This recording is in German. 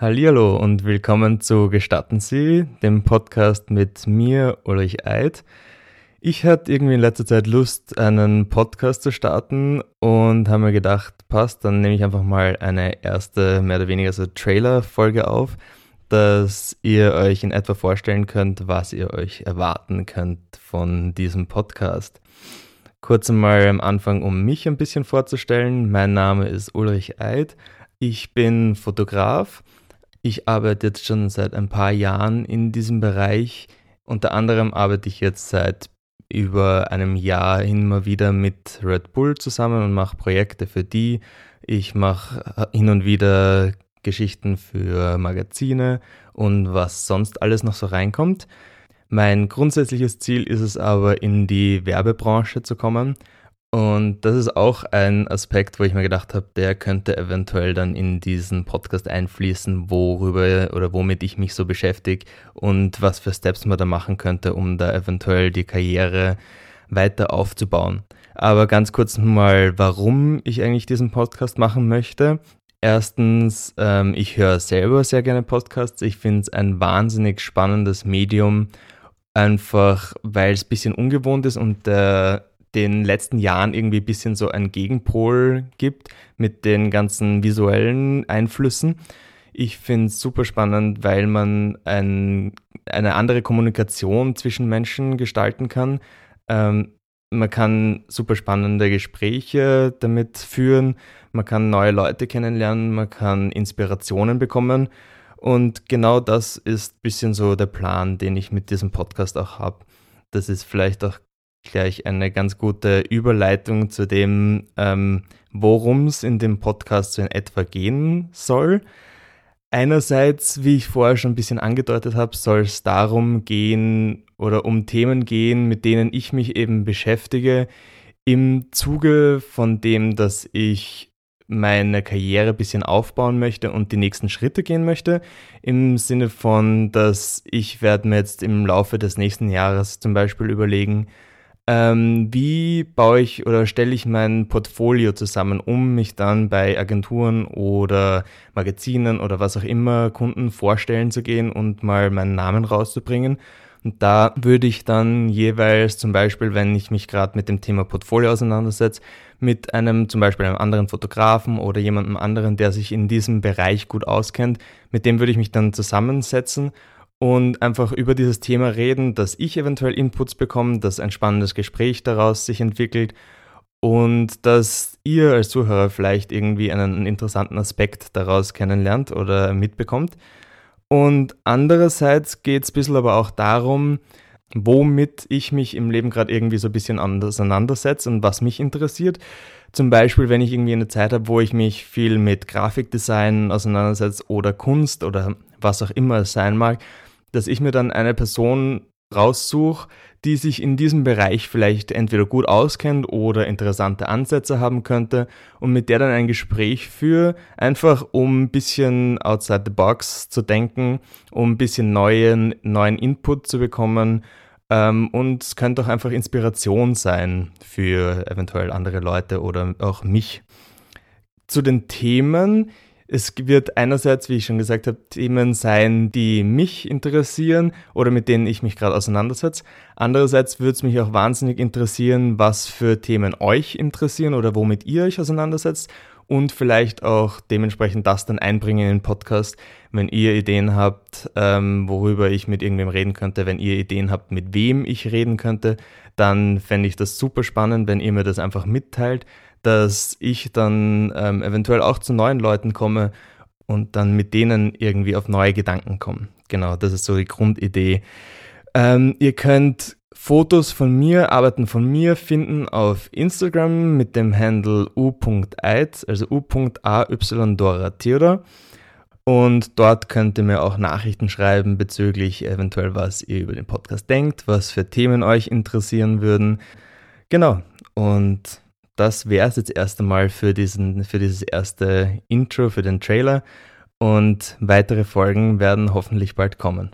Hallihallo und willkommen zu Gestatten Sie, dem Podcast mit mir, Ulrich Eid. Ich hatte irgendwie in letzter Zeit Lust, einen Podcast zu starten und habe mir gedacht, passt, dann nehme ich einfach mal eine erste, mehr oder weniger so Trailer-Folge auf, dass ihr euch in etwa vorstellen könnt, was ihr euch erwarten könnt von diesem Podcast. Kurz einmal am Anfang, um mich ein bisschen vorzustellen. Mein Name ist Ulrich Eid. Ich bin Fotograf ich arbeite jetzt schon seit ein paar Jahren in diesem Bereich. Unter anderem arbeite ich jetzt seit über einem Jahr immer wieder mit Red Bull zusammen und mache Projekte für die. Ich mache hin und wieder Geschichten für Magazine und was sonst alles noch so reinkommt. Mein grundsätzliches Ziel ist es aber, in die Werbebranche zu kommen und das ist auch ein Aspekt, wo ich mir gedacht habe, der könnte eventuell dann in diesen Podcast einfließen, worüber oder womit ich mich so beschäftige und was für Steps man da machen könnte, um da eventuell die Karriere weiter aufzubauen. Aber ganz kurz mal, warum ich eigentlich diesen Podcast machen möchte. Erstens, ähm, ich höre selber sehr gerne Podcasts. Ich finde es ein wahnsinnig spannendes Medium, einfach weil es ein bisschen ungewohnt ist und der den letzten Jahren irgendwie ein bisschen so ein Gegenpol gibt mit den ganzen visuellen Einflüssen. Ich finde es super spannend, weil man ein, eine andere Kommunikation zwischen Menschen gestalten kann. Ähm, man kann super spannende Gespräche damit führen, man kann neue Leute kennenlernen, man kann Inspirationen bekommen. Und genau das ist ein bisschen so der Plan, den ich mit diesem Podcast auch habe. Das ist vielleicht auch gleich eine ganz gute Überleitung zu dem, ähm, worum es in dem Podcast so in etwa gehen soll. Einerseits, wie ich vorher schon ein bisschen angedeutet habe, soll es darum gehen oder um Themen gehen, mit denen ich mich eben beschäftige, im Zuge von dem, dass ich meine Karriere ein bisschen aufbauen möchte und die nächsten Schritte gehen möchte. Im Sinne von, dass ich werde mir jetzt im Laufe des nächsten Jahres zum Beispiel überlegen, ähm, wie baue ich oder stelle ich mein Portfolio zusammen, um mich dann bei Agenturen oder Magazinen oder was auch immer Kunden vorstellen zu gehen und mal meinen Namen rauszubringen? Und da würde ich dann jeweils zum Beispiel, wenn ich mich gerade mit dem Thema Portfolio auseinandersetze, mit einem zum Beispiel einem anderen Fotografen oder jemandem anderen, der sich in diesem Bereich gut auskennt, mit dem würde ich mich dann zusammensetzen und einfach über dieses Thema reden, dass ich eventuell Inputs bekomme, dass ein spannendes Gespräch daraus sich entwickelt und dass ihr als Zuhörer vielleicht irgendwie einen interessanten Aspekt daraus kennenlernt oder mitbekommt. Und andererseits geht es ein bisschen aber auch darum, womit ich mich im Leben gerade irgendwie so ein bisschen auseinandersetze und was mich interessiert. Zum Beispiel, wenn ich irgendwie eine Zeit habe, wo ich mich viel mit Grafikdesign auseinandersetze oder Kunst oder was auch immer es sein mag, dass ich mir dann eine Person raussuche, die sich in diesem Bereich vielleicht entweder gut auskennt oder interessante Ansätze haben könnte und mit der dann ein Gespräch führe, einfach um ein bisschen outside the box zu denken, um ein bisschen neuen, neuen Input zu bekommen ähm, und es könnte auch einfach Inspiration sein für eventuell andere Leute oder auch mich. Zu den Themen, es wird einerseits, wie ich schon gesagt habe, Themen sein, die mich interessieren oder mit denen ich mich gerade auseinandersetze. Andererseits würde es mich auch wahnsinnig interessieren, was für Themen euch interessieren oder womit ihr euch auseinandersetzt und vielleicht auch dementsprechend das dann einbringen in den Podcast, wenn ihr Ideen habt, ähm, worüber ich mit irgendwem reden könnte, wenn ihr Ideen habt, mit wem ich reden könnte, dann fände ich das super spannend, wenn ihr mir das einfach mitteilt dass ich dann ähm, eventuell auch zu neuen Leuten komme und dann mit denen irgendwie auf neue Gedanken komme. Genau, das ist so die Grundidee. Ähm, ihr könnt Fotos von mir, Arbeiten von mir finden auf Instagram mit dem Handle u.eit, also u.a.y.dora Theodor. Und dort könnt ihr mir auch Nachrichten schreiben bezüglich eventuell, was ihr über den Podcast denkt, was für Themen euch interessieren würden. Genau. Und das wäre es jetzt erst einmal für, diesen, für dieses erste Intro, für den Trailer. Und weitere Folgen werden hoffentlich bald kommen.